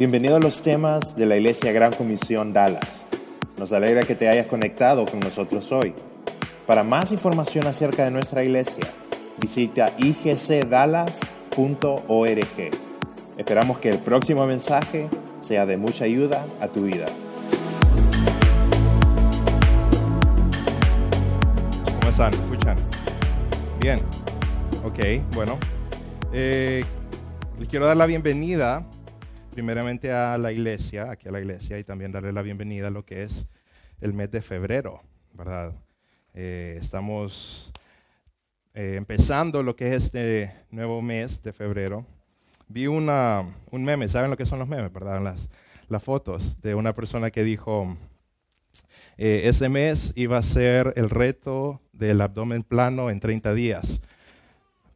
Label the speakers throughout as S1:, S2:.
S1: Bienvenido a los temas de la Iglesia Gran Comisión Dallas. Nos alegra que te hayas conectado con nosotros hoy. Para más información acerca de nuestra iglesia, visita igcdallas.org. Esperamos que el próximo mensaje sea de mucha ayuda a tu vida.
S2: ¿Cómo están? ¿Escuchan? Bien. Ok, bueno. Eh, les quiero dar la bienvenida primeramente a la iglesia, aquí a la iglesia, y también darle la bienvenida a lo que es el mes de febrero, ¿verdad? Eh, estamos eh, empezando lo que es este nuevo mes de febrero. Vi una, un meme, ¿saben lo que son los memes, verdad? Las, las fotos de una persona que dijo, eh, ese mes iba a ser el reto del abdomen plano en 30 días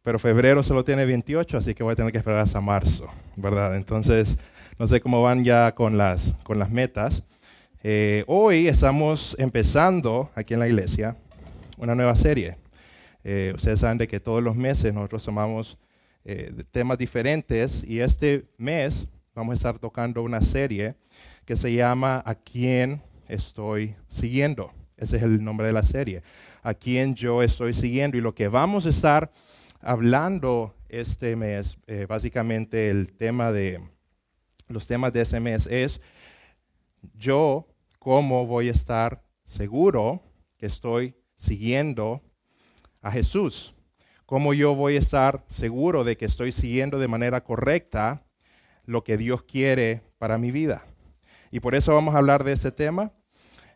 S2: pero febrero solo tiene 28, así que voy a tener que esperar hasta marzo, ¿verdad? Entonces, no sé cómo van ya con las, con las metas. Eh, hoy estamos empezando aquí en la iglesia una nueva serie. Eh, ustedes saben de que todos los meses nosotros tomamos eh, temas diferentes y este mes vamos a estar tocando una serie que se llama ¿A quién estoy siguiendo? Ese es el nombre de la serie. ¿A quién yo estoy siguiendo? Y lo que vamos a estar hablando este mes, eh, básicamente el tema de, los temas de ese mes es yo cómo voy a estar seguro que estoy siguiendo a Jesús. Cómo yo voy a estar seguro de que estoy siguiendo de manera correcta lo que Dios quiere para mi vida. Y por eso vamos a hablar de ese tema.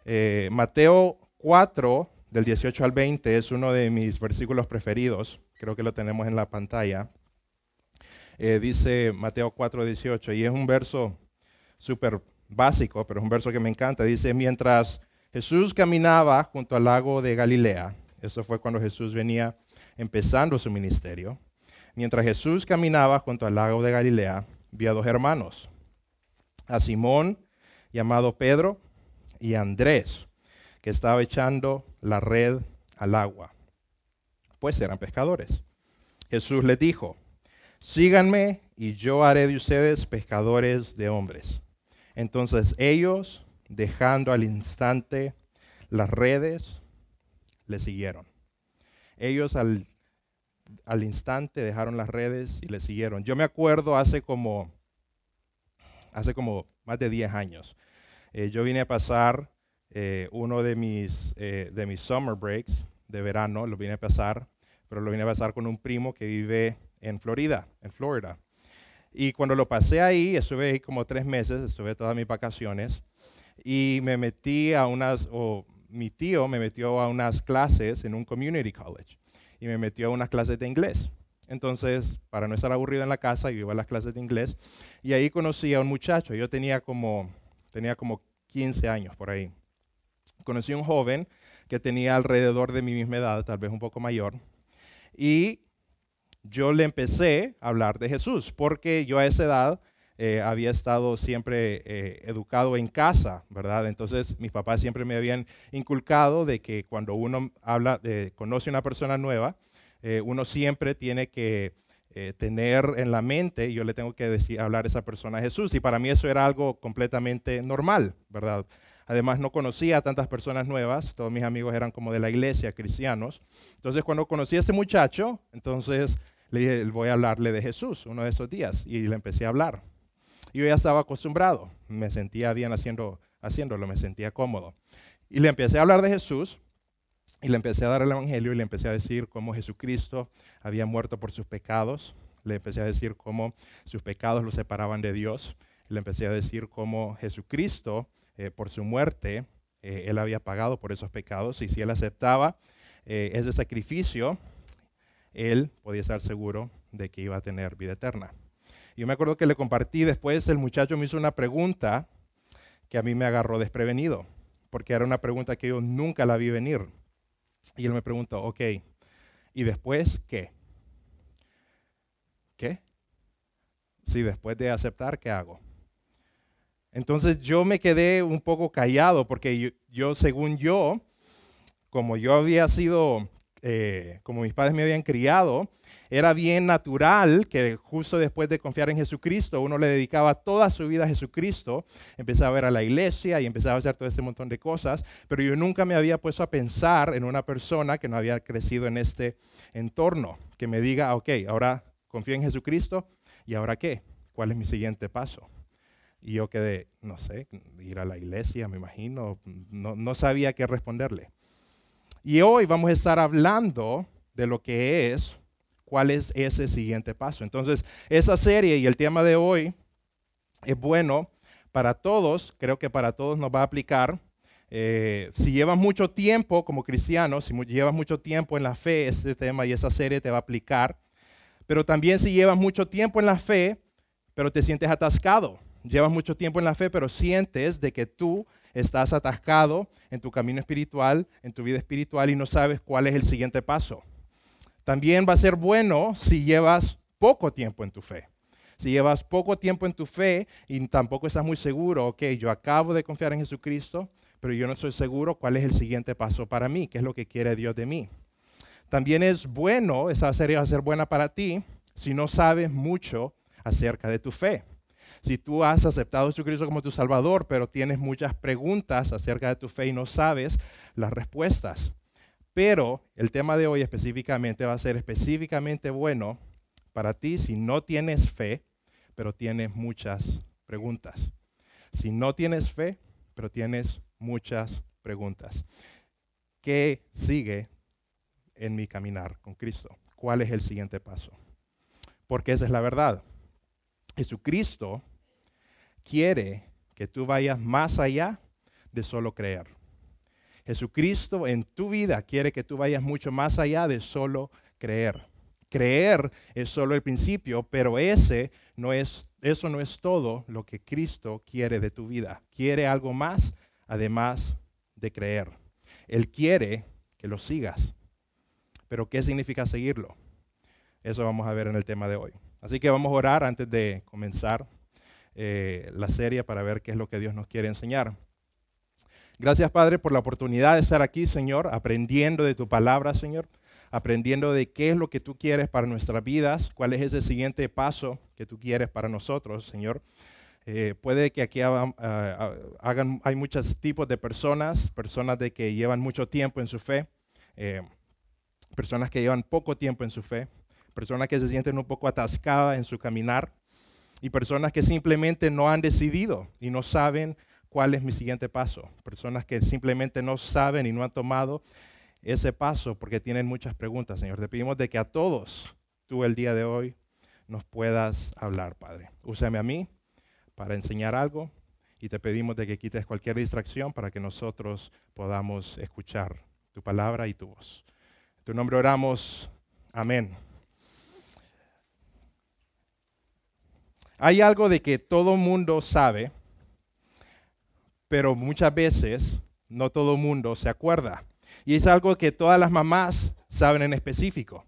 S2: Eh, Mateo 4, del 18 al 20, es uno de mis versículos preferidos creo que lo tenemos en la pantalla. Eh, dice Mateo 4, 18, y es un verso súper básico, pero es un verso que me encanta. Dice, mientras Jesús caminaba junto al lago de Galilea, eso fue cuando Jesús venía empezando su ministerio, mientras Jesús caminaba junto al lago de Galilea, vio a dos hermanos, a Simón, llamado Pedro, y a Andrés, que estaba echando la red al agua pues eran pescadores. Jesús les dijo, síganme y yo haré de ustedes pescadores de hombres. Entonces ellos, dejando al instante las redes, le siguieron. Ellos al, al instante dejaron las redes y le siguieron. Yo me acuerdo hace como, hace como más de 10 años. Eh, yo vine a pasar eh, uno de mis, eh, de mis summer breaks de verano, lo vine a pasar, pero lo vine a pasar con un primo que vive en Florida, en Florida. Y cuando lo pasé ahí, estuve ahí como tres meses, estuve todas mis vacaciones, y me metí a unas, o mi tío me metió a unas clases en un community college, y me metió a unas clases de inglés. Entonces, para no estar aburrido en la casa, yo iba a las clases de inglés, y ahí conocí a un muchacho, yo tenía como, tenía como 15 años por ahí. Conocí a un joven que tenía alrededor de mi misma edad, tal vez un poco mayor, y yo le empecé a hablar de Jesús, porque yo a esa edad eh, había estado siempre eh, educado en casa, ¿verdad? Entonces mis papás siempre me habían inculcado de que cuando uno habla, de, conoce a una persona nueva, eh, uno siempre tiene que tener en la mente, yo le tengo que decir, hablar a esa persona a Jesús. Y para mí eso era algo completamente normal, ¿verdad? Además, no conocía a tantas personas nuevas, todos mis amigos eran como de la iglesia, cristianos. Entonces, cuando conocí a este muchacho, entonces le dije, voy a hablarle de Jesús uno de esos días. Y le empecé a hablar. Yo ya estaba acostumbrado, me sentía bien haciendo, haciéndolo, me sentía cómodo. Y le empecé a hablar de Jesús y le empecé a dar el Evangelio y le empecé a decir cómo Jesucristo había muerto por sus pecados. Le empecé a decir cómo sus pecados lo separaban de Dios. Le empecé a decir cómo Jesucristo eh, por su muerte, eh, él había pagado por esos pecados y si él aceptaba eh, ese sacrificio, él podía estar seguro de que iba a tener vida eterna. Yo me acuerdo que le compartí después, el muchacho me hizo una pregunta que a mí me agarró desprevenido, porque era una pregunta que yo nunca la vi venir. Y él me preguntó, ok, ¿y después qué? ¿Qué? Si después de aceptar, ¿qué hago? Entonces yo me quedé un poco callado porque yo, según yo, como yo había sido eh, como mis padres me habían criado, era bien natural que justo después de confiar en Jesucristo, uno le dedicaba toda su vida a Jesucristo, empezaba a ver a la iglesia y empezaba a hacer todo este montón de cosas, pero yo nunca me había puesto a pensar en una persona que no había crecido en este entorno, que me diga, ok, ahora confío en Jesucristo, ¿y ahora qué? ¿Cuál es mi siguiente paso? Y yo quedé, no sé, ir a la iglesia, me imagino, no, no sabía qué responderle. Y hoy vamos a estar hablando de lo que es cuál es ese siguiente paso. Entonces, esa serie y el tema de hoy es bueno para todos, creo que para todos nos va a aplicar. Eh, si llevas mucho tiempo como cristiano, si llevas mucho tiempo en la fe, este tema y esa serie te va a aplicar. Pero también si llevas mucho tiempo en la fe, pero te sientes atascado. Llevas mucho tiempo en la fe, pero sientes de que tú estás atascado en tu camino espiritual, en tu vida espiritual y no sabes cuál es el siguiente paso. También va a ser bueno si llevas poco tiempo en tu fe. Si llevas poco tiempo en tu fe y tampoco estás muy seguro, ok, yo acabo de confiar en Jesucristo, pero yo no estoy seguro cuál es el siguiente paso para mí, qué es lo que quiere Dios de mí. También es bueno, esa serie va a ser buena para ti, si no sabes mucho acerca de tu fe. Si tú has aceptado a Jesucristo como tu Salvador, pero tienes muchas preguntas acerca de tu fe y no sabes las respuestas. Pero el tema de hoy específicamente va a ser específicamente bueno para ti si no tienes fe, pero tienes muchas preguntas. Si no tienes fe, pero tienes muchas preguntas. ¿Qué sigue en mi caminar con Cristo? ¿Cuál es el siguiente paso? Porque esa es la verdad. Jesucristo quiere que tú vayas más allá de solo creer. Jesucristo en tu vida quiere que tú vayas mucho más allá de solo creer. Creer es solo el principio, pero ese no es, eso no es todo lo que Cristo quiere de tu vida. Quiere algo más además de creer. Él quiere que lo sigas. Pero ¿qué significa seguirlo? Eso vamos a ver en el tema de hoy. Así que vamos a orar antes de comenzar eh, la serie para ver qué es lo que Dios nos quiere enseñar. Gracias, Padre, por la oportunidad de estar aquí, Señor, aprendiendo de tu palabra, Señor, aprendiendo de qué es lo que tú quieres para nuestras vidas, cuál es ese siguiente paso que tú quieres para nosotros, Señor. Eh, puede que aquí hagan, hay muchos tipos de personas, personas de que llevan mucho tiempo en su fe, eh, personas que llevan poco tiempo en su fe, personas que se sienten un poco atascadas en su caminar y personas que simplemente no han decidido y no saben ¿Cuál es mi siguiente paso? Personas que simplemente no saben y no han tomado ese paso porque tienen muchas preguntas, Señor. Te pedimos de que a todos tú el día de hoy nos puedas hablar, Padre. Úsame a mí para enseñar algo y te pedimos de que quites cualquier distracción para que nosotros podamos escuchar tu palabra y tu voz. En tu nombre oramos. Amén. Hay algo de que todo mundo sabe pero muchas veces no todo mundo se acuerda. Y es algo que todas las mamás saben en específico.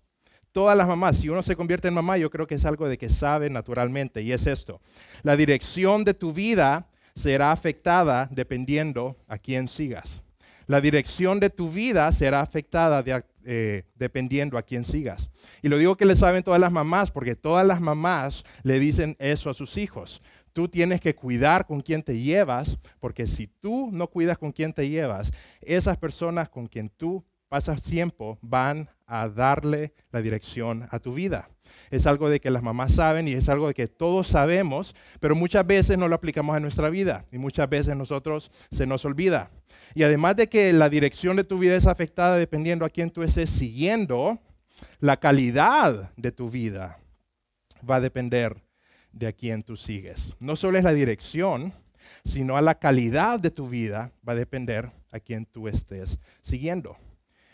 S2: Todas las mamás, si uno se convierte en mamá, yo creo que es algo de que sabe naturalmente, y es esto. La dirección de tu vida será afectada dependiendo a quién sigas. La dirección de tu vida será afectada eh, dependiendo a quién sigas. Y lo digo que le saben todas las mamás, porque todas las mamás le dicen eso a sus hijos. Tú tienes que cuidar con quién te llevas, porque si tú no cuidas con quién te llevas, esas personas con quien tú pasas tiempo van a darle la dirección a tu vida. Es algo de que las mamás saben y es algo de que todos sabemos, pero muchas veces no lo aplicamos a nuestra vida y muchas veces nosotros se nos olvida. Y además de que la dirección de tu vida es afectada dependiendo a quién tú estés siguiendo, la calidad de tu vida va a depender de a quien tú sigues. No solo es la dirección, sino a la calidad de tu vida va a depender a quien tú estés siguiendo.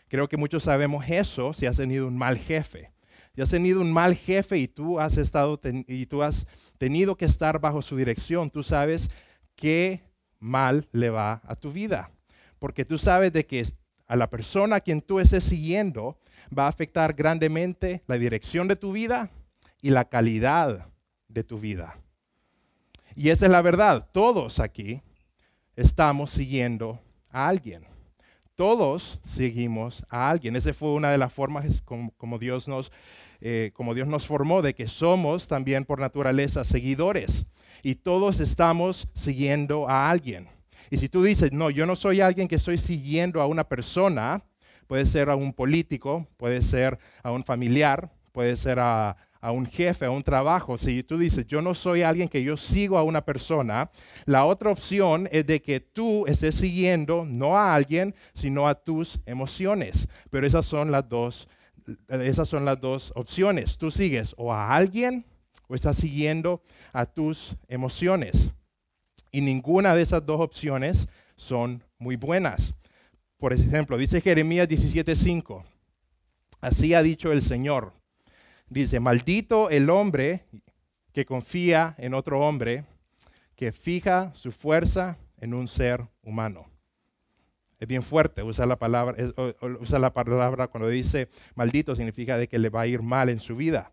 S2: Creo que muchos sabemos eso si has tenido un mal jefe. Si has tenido un mal jefe y tú has estado y tú has tenido que estar bajo su dirección, tú sabes qué mal le va a tu vida. Porque tú sabes de que a la persona a quien tú estés siguiendo va a afectar grandemente la dirección de tu vida y la calidad de tu vida. Y esa es la verdad. Todos aquí estamos siguiendo a alguien. Todos seguimos a alguien. Esa fue una de las formas como, Dios nos, eh, como Dios nos formó, de que somos también por naturaleza seguidores. Y todos estamos siguiendo a alguien. Y si tú dices, no, yo no soy alguien que estoy siguiendo a una persona, puede ser a un político, puede ser a un familiar, puede ser a, a un jefe, a un trabajo, si tú dices, yo no soy alguien que yo sigo a una persona, la otra opción es de que tú estés siguiendo no a alguien, sino a tus emociones. Pero esas son las dos, esas son las dos opciones. Tú sigues o a alguien o estás siguiendo a tus emociones. Y ninguna de esas dos opciones son muy buenas. Por ejemplo, dice Jeremías 17:5, así ha dicho el Señor Dice, maldito el hombre que confía en otro hombre, que fija su fuerza en un ser humano. Es bien fuerte usar la palabra, usa la palabra cuando dice maldito significa de que le va a ir mal en su vida.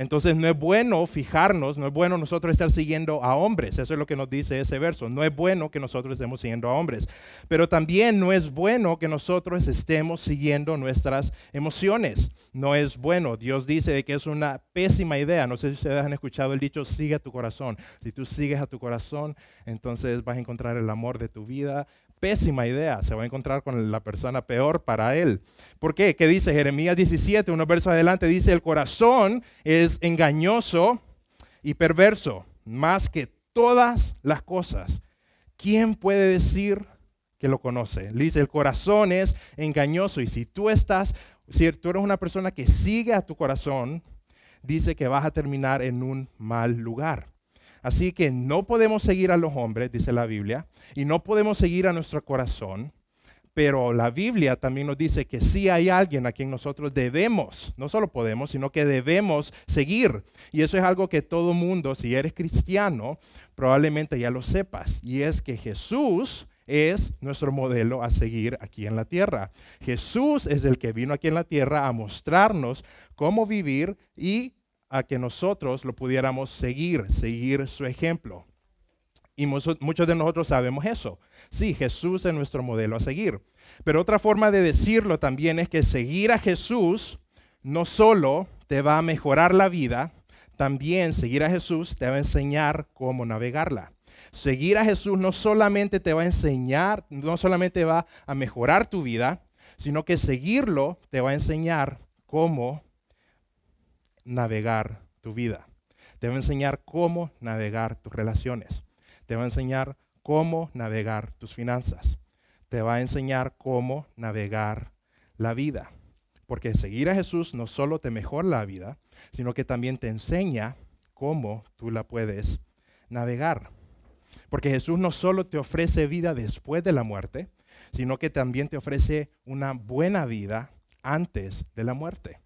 S2: Entonces no es bueno fijarnos, no es bueno nosotros estar siguiendo a hombres. Eso es lo que nos dice ese verso. No es bueno que nosotros estemos siguiendo a hombres. Pero también no es bueno que nosotros estemos siguiendo nuestras emociones. No es bueno. Dios dice que es una pésima idea. No sé si ustedes han escuchado el dicho, sigue a tu corazón. Si tú sigues a tu corazón, entonces vas a encontrar el amor de tu vida, pésima idea. Se va a encontrar con la persona peor para él. ¿Por qué? ¿Qué dice Jeremías 17? Unos versos adelante dice, el corazón es engañoso y perverso, más que todas las cosas. ¿Quién puede decir que lo conoce? Dice, el corazón es engañoso y si tú estás, si tú eres una persona que sigue a tu corazón, dice que vas a terminar en un mal lugar. Así que no podemos seguir a los hombres, dice la Biblia, y no podemos seguir a nuestro corazón, pero la Biblia también nos dice que sí hay alguien a quien nosotros debemos, no solo podemos, sino que debemos seguir. Y eso es algo que todo mundo, si eres cristiano, probablemente ya lo sepas. Y es que Jesús es nuestro modelo a seguir aquí en la tierra. Jesús es el que vino aquí en la tierra a mostrarnos cómo vivir y a que nosotros lo pudiéramos seguir, seguir su ejemplo. Y muchos de nosotros sabemos eso. Sí, Jesús es nuestro modelo a seguir. Pero otra forma de decirlo también es que seguir a Jesús no solo te va a mejorar la vida, también seguir a Jesús te va a enseñar cómo navegarla. Seguir a Jesús no solamente te va a enseñar, no solamente va a mejorar tu vida, sino que seguirlo te va a enseñar cómo navegar tu vida. Te va a enseñar cómo navegar tus relaciones. Te va a enseñar cómo navegar tus finanzas. Te va a enseñar cómo navegar la vida. Porque seguir a Jesús no solo te mejora la vida, sino que también te enseña cómo tú la puedes navegar. Porque Jesús no solo te ofrece vida después de la muerte, sino que también te ofrece una buena vida antes de la muerte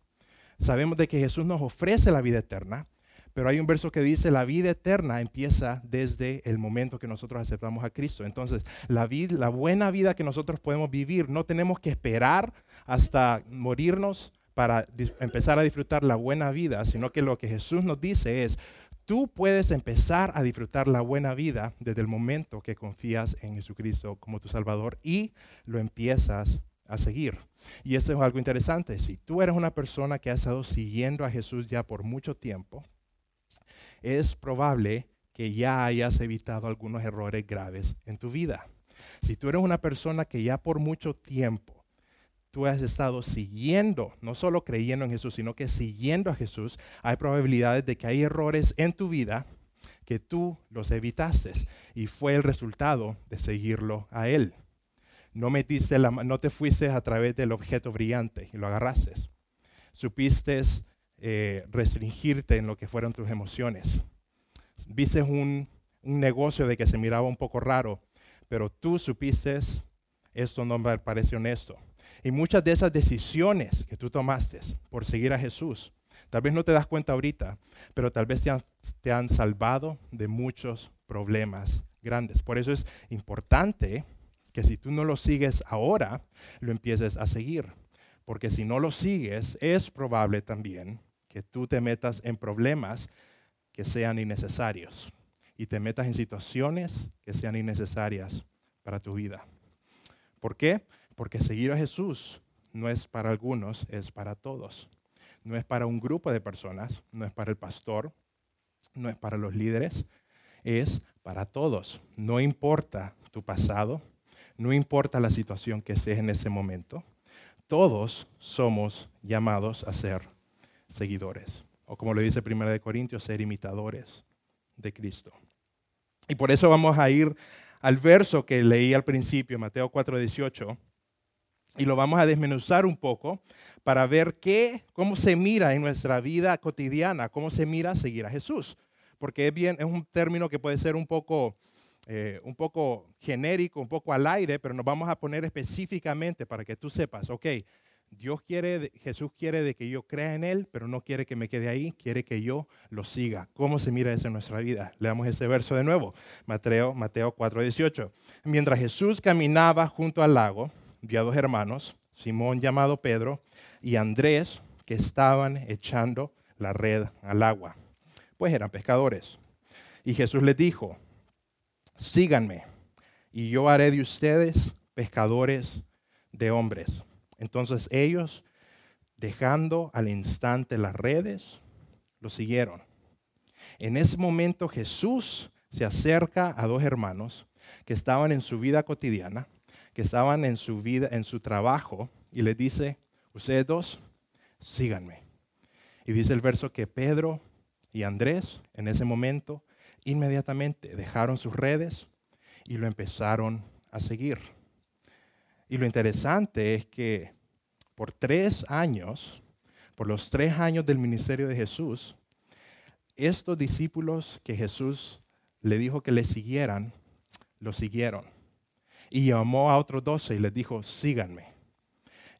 S2: sabemos de que Jesús nos ofrece la vida eterna, pero hay un verso que dice, la vida eterna empieza desde el momento que nosotros aceptamos a Cristo. Entonces, la, buena vida que nosotros podemos vivir, no tenemos que esperar hasta morirnos para empezar a disfrutar la buena vida, sino que lo que Jesús nos dice es, tú puedes empezar a disfrutar la buena vida desde el momento que confías en Jesucristo como tu Salvador y lo empiezas a seguir. Y eso es algo interesante. Si tú eres una persona que ha estado siguiendo a Jesús ya por mucho tiempo, es probable que ya hayas evitado algunos errores graves en tu vida. Si tú eres una persona que ya por mucho tiempo tú has estado siguiendo, no solo creyendo en Jesús, sino que siguiendo a Jesús, hay probabilidades de que hay errores en tu vida que tú los evitaste y fue el resultado de seguirlo a Él. No, metiste la, no te fuiste a través del objeto brillante y lo agarraste. Supiste eh, restringirte en lo que fueron tus emociones. Viste un, un negocio de que se miraba un poco raro, pero tú supiste, esto no me parece honesto. Y muchas de esas decisiones que tú tomaste por seguir a Jesús, tal vez no te das cuenta ahorita, pero tal vez te han, te han salvado de muchos problemas grandes. Por eso es importante que si tú no lo sigues ahora, lo empieces a seguir. Porque si no lo sigues, es probable también que tú te metas en problemas que sean innecesarios y te metas en situaciones que sean innecesarias para tu vida. ¿Por qué? Porque seguir a Jesús no es para algunos, es para todos. No es para un grupo de personas, no es para el pastor, no es para los líderes, es para todos. No importa tu pasado, no importa la situación que estés en ese momento, todos somos llamados a ser seguidores. O como lo dice 1 Corintios, ser imitadores de Cristo. Y por eso vamos a ir al verso que leí al principio, Mateo 4:18, y lo vamos a desmenuzar un poco para ver qué, cómo se mira en nuestra vida cotidiana, cómo se mira seguir a Jesús. Porque es, bien, es un término que puede ser un poco, eh, un poco genérico, un poco al aire, pero nos vamos a poner específicamente para que tú sepas, ok, Dios quiere, Jesús quiere de que yo crea en Él, pero no quiere que me quede ahí, quiere que yo lo siga. ¿Cómo se mira eso en nuestra vida? Leamos ese verso de nuevo, Mateo, Mateo 4:18. Mientras Jesús caminaba junto al lago, vio a dos hermanos, Simón llamado Pedro y Andrés, que estaban echando la red al agua, pues eran pescadores. Y Jesús les dijo, síganme, y yo haré de ustedes pescadores de hombres. Entonces ellos, dejando al instante las redes, lo siguieron. En ese momento Jesús se acerca a dos hermanos que estaban en su vida cotidiana, que estaban en su vida, en su trabajo, y les dice, ustedes dos, síganme. Y dice el verso que Pedro y Andrés en ese momento inmediatamente dejaron sus redes y lo empezaron a seguir. Y lo interesante es que por tres años, por los tres años del ministerio de Jesús, estos discípulos que Jesús le dijo que le siguieran, lo siguieron. Y llamó a otros doce y les dijo, síganme.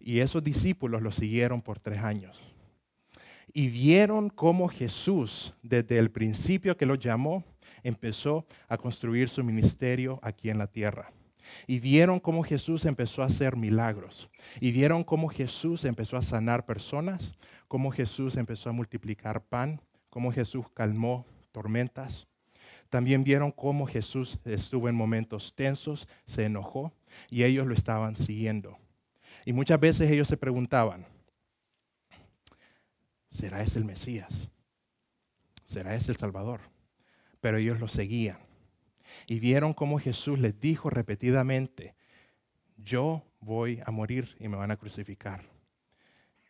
S2: Y esos discípulos lo siguieron por tres años. Y vieron cómo Jesús, desde el principio que los llamó, empezó a construir su ministerio aquí en la tierra. Y vieron cómo Jesús empezó a hacer milagros. Y vieron cómo Jesús empezó a sanar personas, cómo Jesús empezó a multiplicar pan, cómo Jesús calmó tormentas. También vieron cómo Jesús estuvo en momentos tensos, se enojó y ellos lo estaban siguiendo. Y muchas veces ellos se preguntaban, ¿será ese el Mesías? ¿Será ese el Salvador? Pero ellos lo seguían y vieron cómo Jesús les dijo repetidamente, yo voy a morir y me van a crucificar.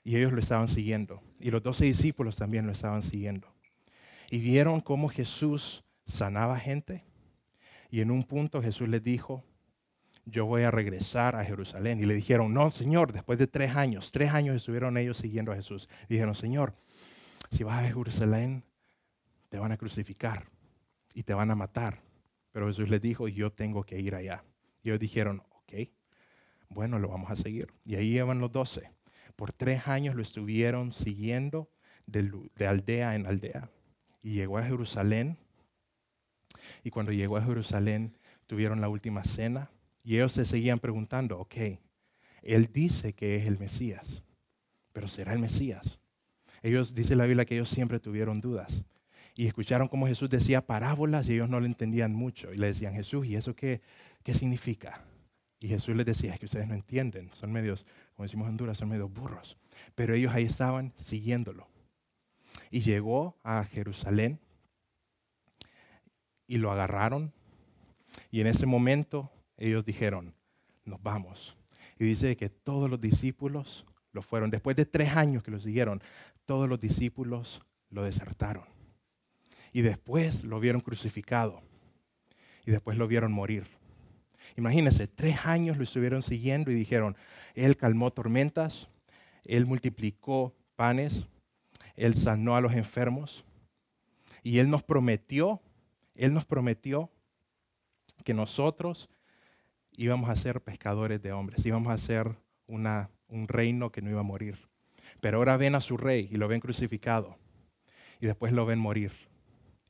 S2: Y ellos lo estaban siguiendo. Y los doce discípulos también lo estaban siguiendo. Y vieron cómo Jesús sanaba gente. Y en un punto Jesús les dijo, yo voy a regresar a Jerusalén. Y le dijeron, no, Señor, después de tres años, tres años estuvieron ellos siguiendo a Jesús. dijeron, Señor, si vas a Jerusalén, te van a crucificar y te van a matar. Pero Jesús les dijo, yo tengo que ir allá. Y ellos dijeron, ok, bueno, lo vamos a seguir. Y ahí iban los doce. Por tres años lo estuvieron siguiendo de, de aldea en aldea. Y llegó a Jerusalén. Y cuando llegó a Jerusalén, tuvieron la última cena. Y ellos se seguían preguntando, ok, él dice que es el Mesías, pero ¿será el Mesías? Ellos, dice la Biblia que ellos siempre tuvieron dudas y escucharon cómo Jesús decía parábolas y ellos no lo entendían mucho. Y le decían, Jesús, ¿y eso qué, qué significa? Y Jesús les decía, es que ustedes no entienden, son medios, como decimos en Honduras, son medios burros. Pero ellos ahí estaban siguiéndolo. Y llegó a Jerusalén y lo agarraron. Y en ese momento ellos dijeron, nos vamos. Y dice que todos los discípulos lo fueron. Después de tres años que lo siguieron, todos los discípulos lo desertaron. Y después lo vieron crucificado. Y después lo vieron morir. Imagínense, tres años lo estuvieron siguiendo y dijeron, Él calmó tormentas, Él multiplicó panes, Él sanó a los enfermos. Y Él nos prometió, Él nos prometió que nosotros íbamos a ser pescadores de hombres, íbamos a ser una, un reino que no iba a morir. Pero ahora ven a su rey y lo ven crucificado y después lo ven morir.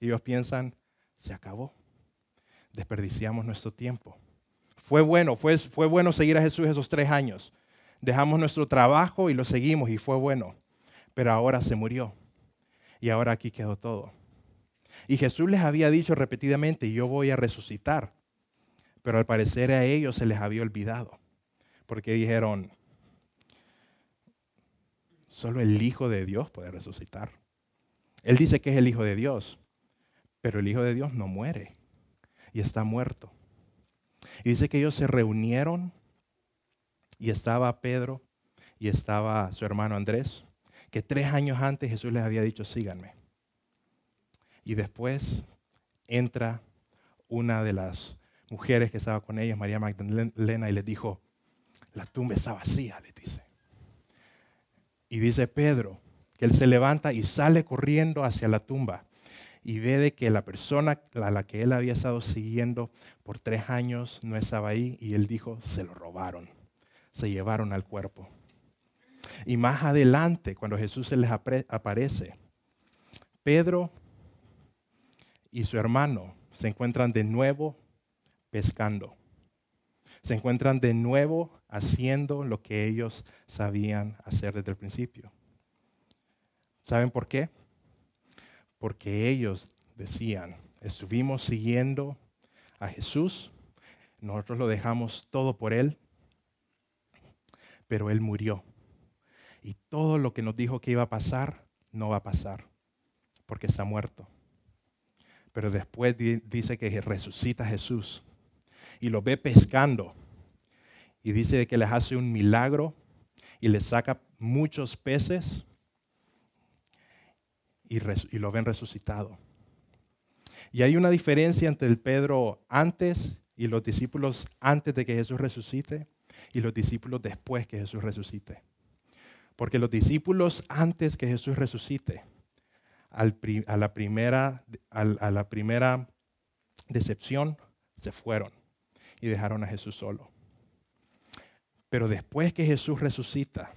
S2: Y ellos piensan, se acabó. Desperdiciamos nuestro tiempo. Fue bueno, fue, fue bueno seguir a Jesús esos tres años. Dejamos nuestro trabajo y lo seguimos y fue bueno. Pero ahora se murió. Y ahora aquí quedó todo. Y Jesús les había dicho repetidamente, yo voy a resucitar. Pero al parecer a ellos se les había olvidado. Porque dijeron, solo el Hijo de Dios puede resucitar. Él dice que es el Hijo de Dios, pero el Hijo de Dios no muere y está muerto. Y dice que ellos se reunieron y estaba Pedro y estaba su hermano Andrés, que tres años antes Jesús les había dicho, síganme. Y después entra una de las mujeres que estaba con ellos, María Magdalena, y les dijo, la tumba está vacía, les dice. Y dice Pedro que él se levanta y sale corriendo hacia la tumba y ve de que la persona a la que él había estado siguiendo por tres años no estaba ahí y él dijo, se lo robaron, se llevaron al cuerpo. Y más adelante, cuando Jesús se les aparece, Pedro y su hermano se encuentran de nuevo pescando. Se encuentran de nuevo haciendo lo que ellos sabían hacer desde el principio. ¿Saben por qué? Porque ellos decían, estuvimos siguiendo a Jesús, nosotros lo dejamos todo por Él, pero Él murió. Y todo lo que nos dijo que iba a pasar, no va a pasar, porque está muerto. Pero después dice que resucita Jesús y lo ve pescando. Y dice que les hace un milagro y les saca muchos peces y, lo ven resucitado. Y hay una diferencia entre el Pedro antes y los discípulos antes de que Jesús resucite y los discípulos después que Jesús resucite. Porque los discípulos antes que Jesús resucite, a la primera decepción, se fueron y dejaron a Jesús solo. Pero después que Jesús resucita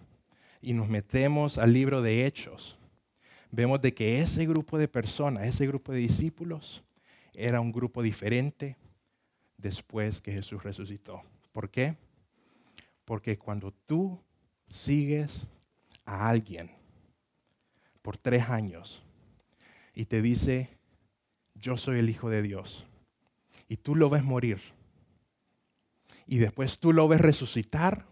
S2: y nos metemos al libro de Hechos, vemos de que ese grupo de personas, ese grupo de discípulos, era un grupo diferente después que Jesús resucitó. ¿Por qué? Porque cuando tú sigues a alguien por tres años y te dice, yo soy el Hijo de Dios, y tú lo ves morir, y después tú lo ves resucitar,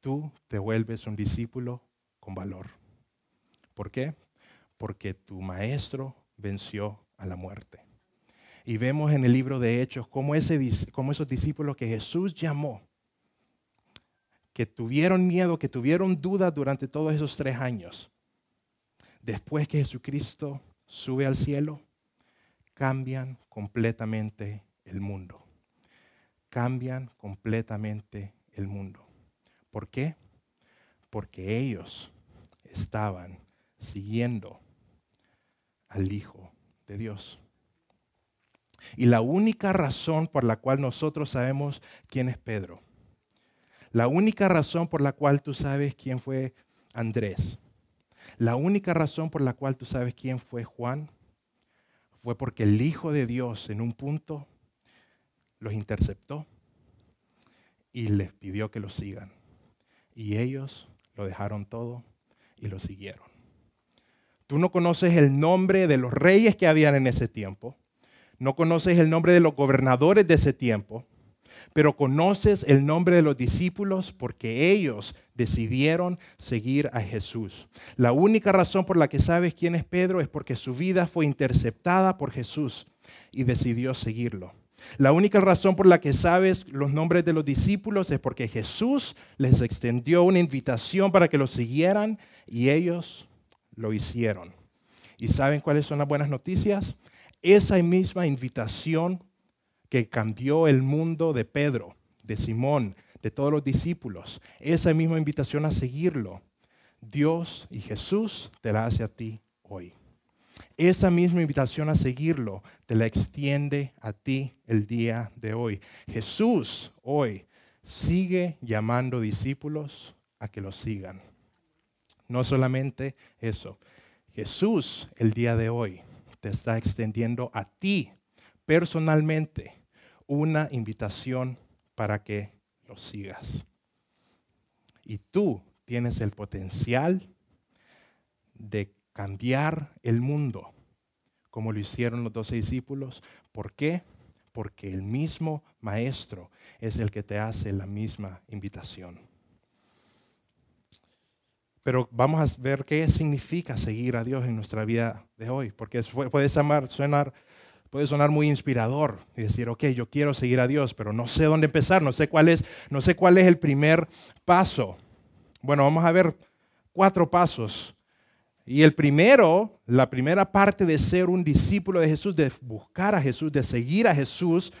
S2: tú te vuelves un discípulo con valor. ¿Por qué? Porque tu maestro venció a la muerte. Y vemos en el libro de Hechos cómo, ese, cómo esos discípulos que Jesús llamó que tuvieron miedo, que tuvieron dudas durante todos esos tres años, después que Jesucristo sube al cielo, cambian completamente el mundo. Cambian completamente el mundo. ¿Por qué? Porque ellos estaban siguiendo al Hijo de Dios. Y la única razón por la cual nosotros sabemos quién es Pedro la única razón por la cual tú sabes quién fue Andrés, la única razón por la cual tú sabes quién fue Juan, fue porque el Hijo de Dios en un punto los interceptó y les pidió que lo sigan. Y ellos lo dejaron todo y lo siguieron. Tú no conoces el nombre de los reyes que habían en ese tiempo, no conoces el nombre de los gobernadores de ese tiempo, pero conoces el nombre de los discípulos porque ellos decidieron seguir a Jesús. La única razón por la que sabes quién es Pedro es porque su vida fue interceptada por Jesús y decidió seguirlo. La única razón por la que sabes los nombres de los discípulos es porque Jesús les extendió una invitación para que lo siguieran y ellos lo hicieron. ¿Y saben cuáles son las buenas noticias? Esa misma invitación que cambió el mundo de Pedro, de Simón, de todos los discípulos. Esa misma invitación a seguirlo, Dios y Jesús te la hace a ti hoy. Esa misma invitación a seguirlo te la extiende a ti el día de hoy. Jesús hoy sigue llamando discípulos a que lo sigan. No solamente eso, Jesús el día de hoy te está extendiendo a ti personalmente una invitación para que lo sigas. Y tú tienes el potencial de cambiar el mundo, como lo hicieron los doce discípulos. ¿Por qué? porque el mismo Maestro es el que te hace la misma invitación. Pero vamos a ver qué significa seguir a Dios en nuestra vida de hoy, porque puede sonar, muy inspirador y decir, ok, yo quiero seguir a Dios, pero no sé dónde empezar, no sé cuál es, no sé cuál es el primer paso. Bueno, vamos a ver cuatro pasos. Y el primero, la primera parte de ser un discípulo de Jesús, de buscar a Jesús, de seguir a Jesús,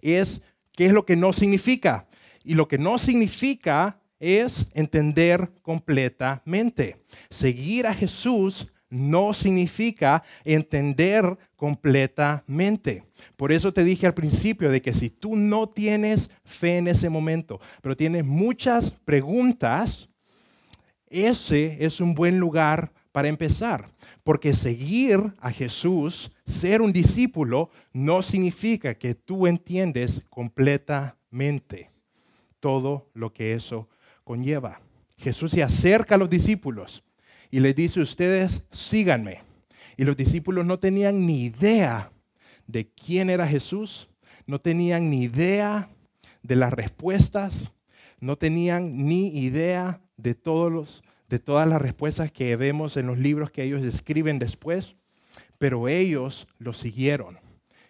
S2: es qué es lo que no significa. Y lo que no significa es entender completamente. Seguir a Jesús no significa entender completamente. Por eso te dije al principio de que si tú no tienes fe en ese momento, pero tienes muchas preguntas, ese es un buen lugar para empezar. Porque seguir a Jesús, ser un discípulo, no significa que tú entiendes completamente todo lo que eso conlleva. Jesús se acerca a los discípulos y les dice, ustedes síganme. Y los discípulos no tenían ni idea de quién era Jesús, no tenían ni idea de las respuestas, no tenían ni idea de, todos los, de todas las respuestas que vemos en los libros que ellos escriben después, pero ellos lo siguieron.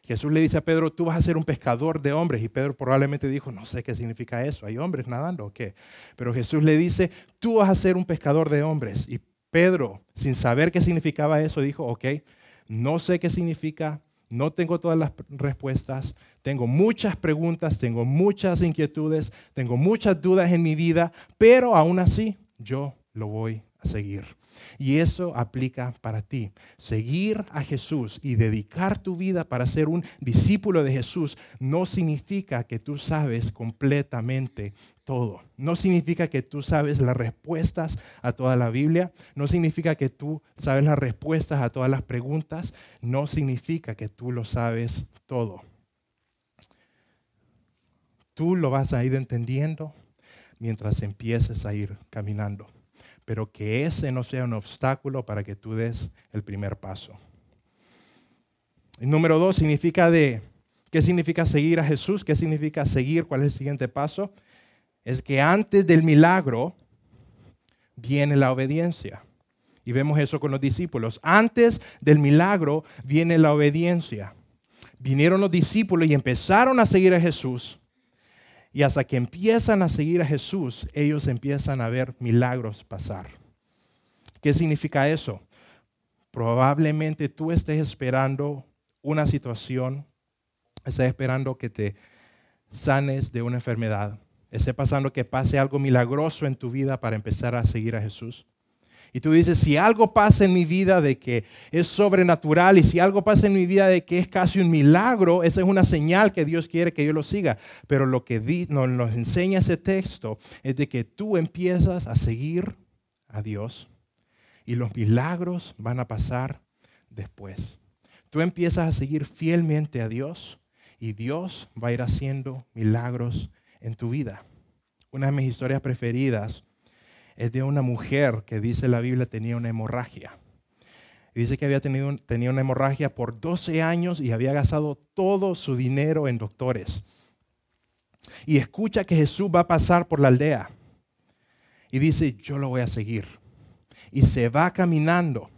S2: Jesús le dice a Pedro, tú vas a ser un pescador de hombres. Y Pedro probablemente dijo, no sé qué significa eso, ¿hay hombres nadando o qué? Pero Jesús le dice, tú vas a ser un pescador de hombres. Y Pedro, sin saber qué significaba eso, dijo, ok, no sé qué significa, no tengo todas las respuestas, tengo muchas preguntas, tengo muchas inquietudes, tengo muchas dudas en mi vida, pero aún así yo lo voy a seguir. Y eso aplica para ti. Seguir a Jesús y dedicar tu vida para ser un discípulo de Jesús no significa que tú sabes completamente todo. No significa que tú sabes las respuestas a toda la Biblia. No significa que tú sabes las respuestas a todas las preguntas. No significa que tú lo sabes todo. Tú lo vas a ir entendiendo mientras empieces a ir caminando pero que ese no sea un obstáculo para que tú des el primer paso. Número dos significa de, ¿qué significa seguir a Jesús? ¿Qué significa seguir? ¿Cuál es el siguiente paso? Es que antes del milagro viene la obediencia. Y vemos eso con los discípulos. Antes del milagro viene la obediencia. Vinieron los discípulos y empezaron a seguir a Jesús. Y hasta que empiezan a seguir a Jesús, ellos empiezan a ver milagros pasar. ¿Qué significa eso? Probablemente tú estés esperando una situación, estés esperando que te sanes de una enfermedad, estés pasando que pase algo milagroso en tu vida para empezar a seguir a Jesús. Y tú dices, si algo pasa en mi vida de que es sobrenatural y si algo pasa en mi vida de que es casi un milagro, esa es una señal que Dios quiere que yo lo siga. Pero lo que nos enseña ese texto es de que tú empiezas a seguir a Dios y los milagros van a pasar después. Tú empiezas a seguir fielmente a Dios y Dios va a ir haciendo milagros en tu vida. Una de mis historias preferidas es de una mujer que dice la Biblia tenía una hemorragia. Dice que había tenido tenía una hemorragia por 12 años y había gastado todo su dinero en doctores. Y escucha que Jesús va a pasar por la aldea. Y dice, yo lo voy a seguir. Y se va caminando.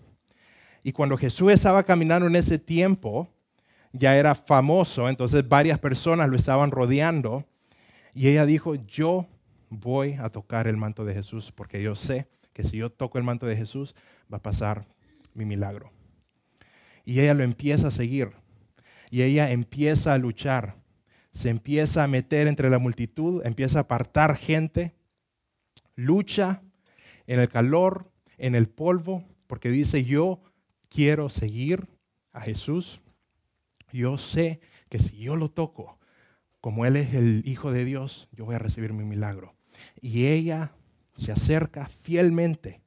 S2: Y cuando Jesús estaba caminando en ese tiempo, ya era famoso, entonces varias personas lo estaban rodeando. Y ella dijo, yo voy a tocar el manto de Jesús porque yo sé que si yo toco el manto de Jesús va a pasar mi milagro. Y ella lo empieza a seguir y ella empieza a luchar, se empieza a meter entre la multitud, empieza a apartar gente, lucha en el calor, en el polvo, porque dice, yo quiero seguir a Jesús. Yo sé que si yo lo toco, como Él es el Hijo de Dios, yo voy a recibir mi milagro. Y ella se acerca fielmente,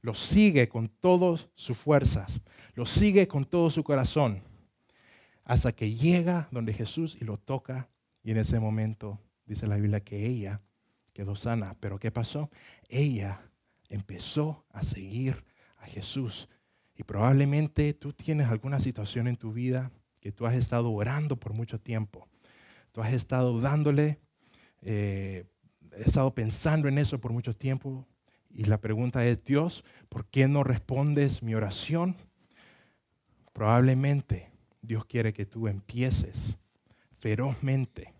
S2: lo sigue con todas sus fuerzas, lo sigue con todo su corazón, hasta que llega donde Jesús y lo toca. Y en ese momento dice la Biblia que ella quedó sana. Pero ¿qué pasó? Ella empezó a seguir a Jesús. Y probablemente tú tienes alguna situación en tu vida que tú has estado orando por mucho tiempo. Tú has estado dándole, eh, he estado pensando en eso por mucho tiempo. Y la pregunta es, Dios, ¿por qué no respondes mi oración? Probablemente Dios quiere que tú empieces ferozmente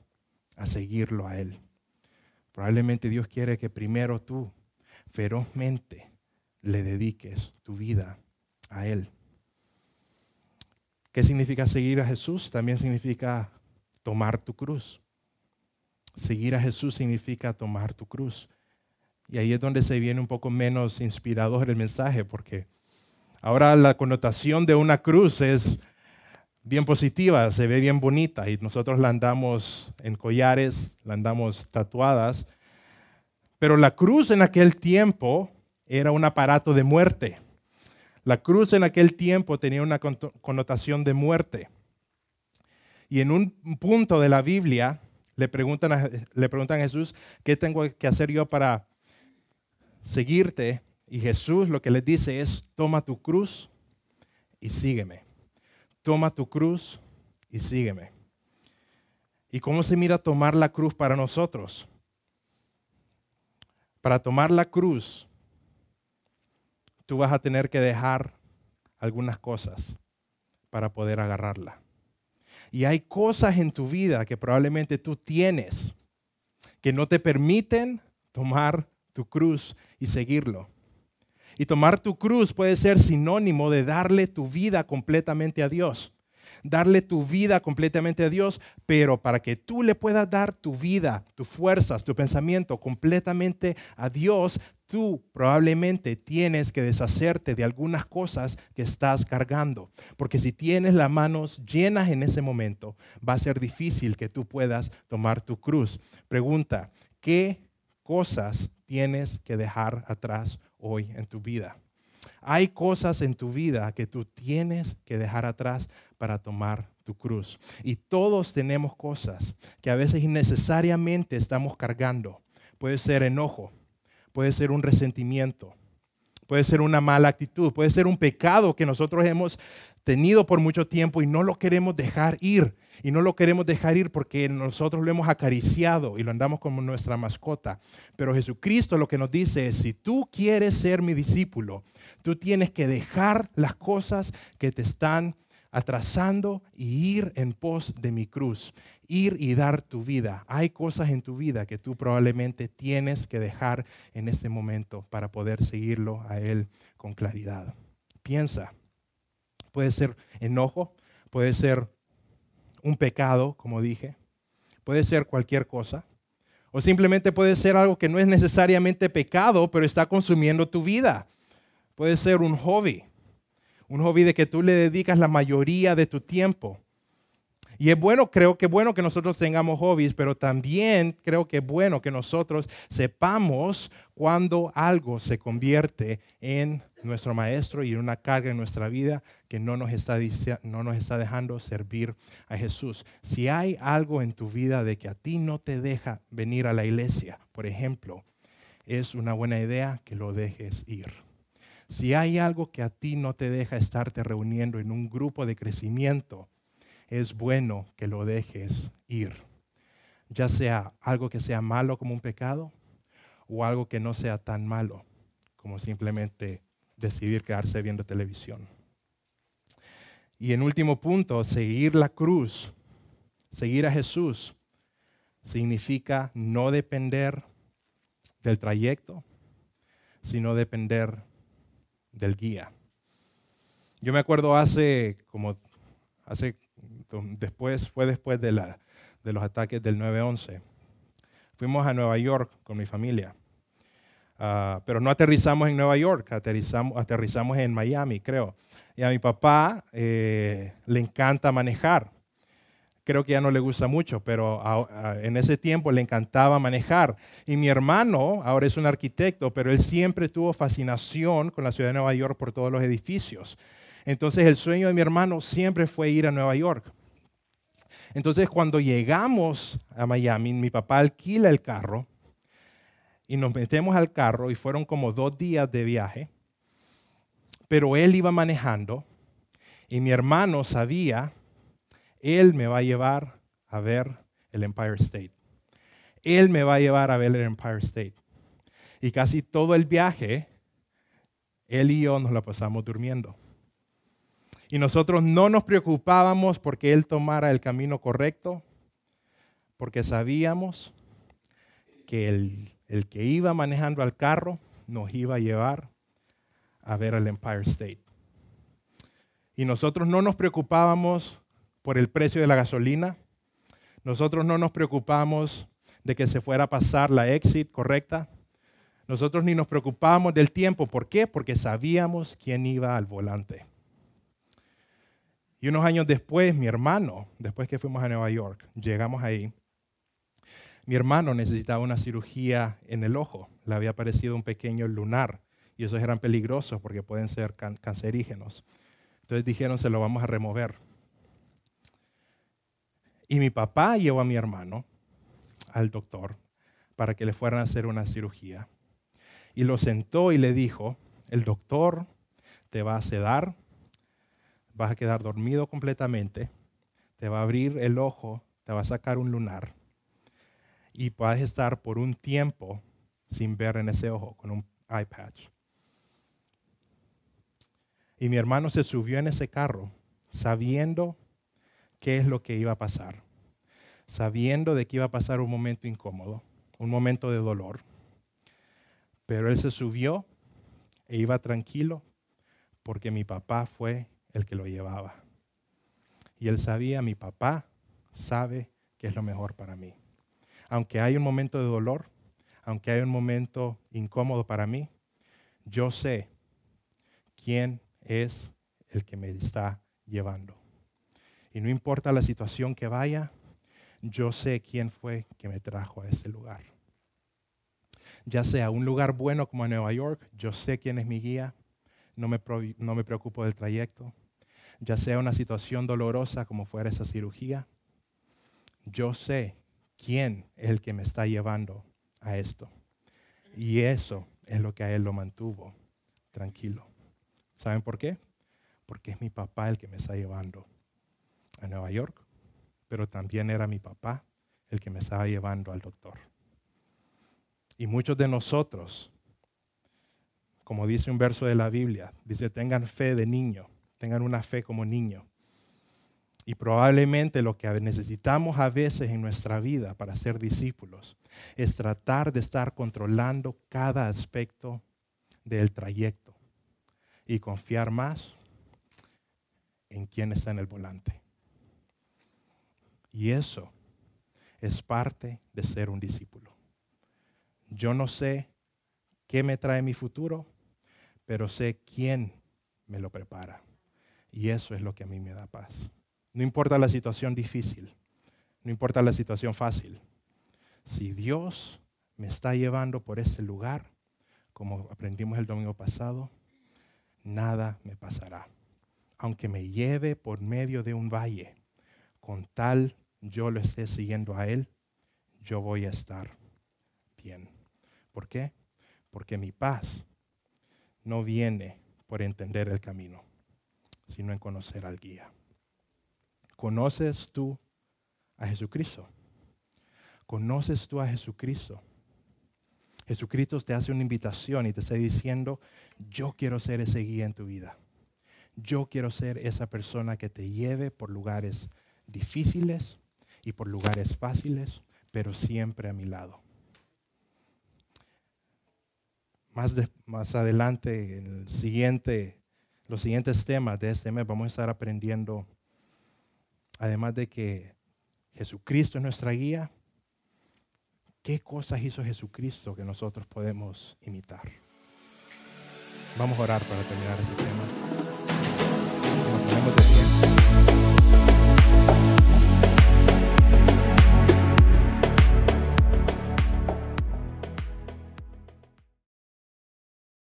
S2: a seguirlo a Él. Probablemente Dios quiere que primero tú ferozmente le dediques tu vida a Él. ¿Qué significa seguir a Jesús? También significa tomar tu cruz. Seguir a Jesús significa tomar tu cruz. Y ahí es donde se viene un poco menos inspirador el mensaje, porque ahora la connotación de una cruz es bien positiva, se ve bien bonita y nosotros la andamos en collares, la andamos tatuadas, pero la cruz en aquel tiempo era un aparato de muerte. La cruz en aquel tiempo tenía una connotación de muerte. Y en un punto de la Biblia le preguntan a, le preguntan a Jesús, ¿qué tengo que hacer yo para seguirte? Y Jesús lo que les dice es, toma tu cruz y sígueme toma tu cruz y sígueme. ¿Y cómo se mira tomar la cruz para nosotros? Para tomar la cruz, tú vas a tener que dejar algunas cosas para poder agarrarla. Y hay cosas en tu vida que probablemente tú tienes que no te permiten tomar tu cruz y seguirlo. Y tomar tu cruz puede ser sinónimo de darle tu vida completamente a Dios. Darle tu vida completamente a Dios, pero para que tú le puedas dar tu vida, tus fuerzas, tu pensamiento completamente a Dios, tú probablemente tienes que deshacerte de algunas cosas que estás cargando. Porque si tienes las manos llenas en ese momento, va a ser difícil que tú puedas tomar tu cruz. Pregunta, ¿qué cosas tienes que dejar atrás hoy en tu vida. Hay cosas en tu vida que tú tienes que dejar atrás para tomar tu cruz. Y todos tenemos cosas que a veces innecesariamente estamos cargando. Puede ser enojo, puede ser un resentimiento, puede ser una mala actitud, puede ser un pecado que nosotros hemos tenido por mucho tiempo y no lo queremos dejar ir. Y no lo queremos dejar ir porque nosotros lo hemos acariciado y lo andamos como nuestra mascota. Pero Jesucristo lo que nos dice es, si tú quieres ser mi discípulo, tú tienes que dejar las cosas que te están atrasando y ir en pos de mi cruz, ir y dar tu vida. Hay cosas en tu vida que tú probablemente tienes que dejar en ese momento para poder seguirlo a Él con claridad. Piensa puede ser enojo, puede ser un pecado, como dije, puede ser cualquier cosa, o simplemente puede ser algo que no es necesariamente pecado, pero está consumiendo tu vida. Puede ser un hobby, un hobby de que tú le dedicas la mayoría de tu tiempo. Y es bueno, creo que es bueno que nosotros tengamos hobbies, pero también creo que es bueno que nosotros sepamos cuando algo se convierte en nuestro maestro y en una carga en nuestra vida que no nos está, no nos está dejando servir a Jesús. Si hay algo en tu vida de que a ti no te deja venir a la iglesia, por ejemplo, es una buena idea que lo dejes ir. Si hay algo que a ti no te deja estarte reuniendo en un grupo de crecimiento, es bueno que lo dejes ir. Ya sea algo que sea malo como un pecado o algo que no sea tan malo como simplemente decidir quedarse viendo televisión. Y en último punto, seguir la cruz, seguir a Jesús, significa no depender del trayecto, sino depender del guía. Yo me acuerdo hace como hace después, fue después de, la, de los ataques del 9-11. Fuimos a Nueva York con mi familia. Ah, pero no aterrizamos en Nueva York, aterrizamos, aterrizamos en Miami, creo. Y a mi papá eh, le encanta manejar. Creo que ya no le gusta mucho, pero en ese tiempo le encantaba manejar. Y mi hermano ahora es un arquitecto, pero él siempre tuvo fascinación con la ciudad de Nueva York por todos los edificios. Entonces el sueño de mi hermano siempre fue ir a Nueva York. Entonces cuando llegamos a Miami, mi papá alquila el carro y nos metemos al carro y fueron como dos días de viaje, pero él iba manejando y mi hermano sabía Él me va a llevar a ver el Empire State. Él me va a llevar a ver el Empire State. Y casi todo el viaje, él y yo nos la pasamos durmiendo. Y nosotros no nos preocupábamos porque él tomara el camino correcto, porque sabíamos que el, el que iba manejando al carro nos iba a llevar a ver el Empire State. Y nosotros no nos preocupábamos por el precio de la gasolina. Nosotros no nos preocupamos de que se fuera a pasar la exit correcta. Nosotros ni nos preocupábamos del tiempo. ¿Por qué? Porque sabíamos quién iba al volante. Y unos años después, mi hermano, después que fuimos a Nueva York, llegamos ahí, mi hermano necesitaba una cirugía en el ojo. Le había aparecido un pequeño lunar y esos eran peligrosos porque pueden ser cancerígenos. Entonces dijeron, se lo vamos a remover. Y mi papá llevó a mi hermano al doctor para que le fueran a hacer una cirugía. Y lo sentó y le dijo, el doctor te va a sedar, vas a quedar dormido completamente, te va a abrir el ojo, te va a sacar un lunar y vas a estar por un tiempo sin ver en ese ojo con un eye patch. Y mi hermano se subió en ese carro sabiendo qué es lo que iba a pasar, sabiendo de que iba a pasar un momento incómodo, un momento de dolor. Pero él se subió e iba tranquilo porque mi papá fue el que lo llevaba. Y él sabía, mi papá sabe que es lo mejor para mí. Aunque hay un momento de dolor, aunque hay un momento incómodo para mí, yo sé quién es el que me está llevando. Y no importa la situación que vaya, yo sé quién fue que me trajo a ese lugar. Ya sea un lugar bueno como Nueva York, yo sé quién es mi guía, no me, no me preocupo del trayecto. Ya sea una situación dolorosa como fuera esa cirugía, yo sé quién es el que me está llevando a esto. Y eso es lo que a él lo mantuvo tranquilo. ¿Saben por qué? Porque es mi papá el que me está llevando a Nueva York, pero también era mi papá el que me estaba llevando al doctor. Y muchos de nosotros, como dice un verso de la Biblia, dice, tengan fe de niño, tengan una fe como niño. Y probablemente lo que necesitamos a veces en nuestra vida para ser discípulos es tratar de estar controlando cada aspecto del trayecto y confiar más en quien está en el volante. Y eso es parte de ser un discípulo. Yo no sé qué me trae mi futuro, pero sé quién me lo prepara. Y eso es lo que a mí me da paz. No importa la situación difícil, no importa la situación fácil. Si Dios me está llevando por ese lugar, como aprendimos el domingo pasado, nada me pasará. Aunque me lleve por medio de un valle, con tal yo lo esté siguiendo a Él, yo voy a estar bien. ¿Por qué? Porque mi paz no viene por entender el camino, sino en conocer al guía. ¿Conoces tú a Jesucristo? ¿Conoces tú a Jesucristo? Jesucristo te hace una invitación y te está diciendo, yo quiero ser ese guía en tu vida. Yo quiero ser esa persona que te lleve por lugares difíciles y por lugares fáciles, pero siempre a mi lado. Más, más adelante, en el siguiente, los siguientes temas de este mes, vamos a estar aprendiendo además de que Jesucristo es nuestra guía, ¿qué cosas hizo Jesucristo que nosotros podemos imitar? Vamos a orar para terminar ese tema.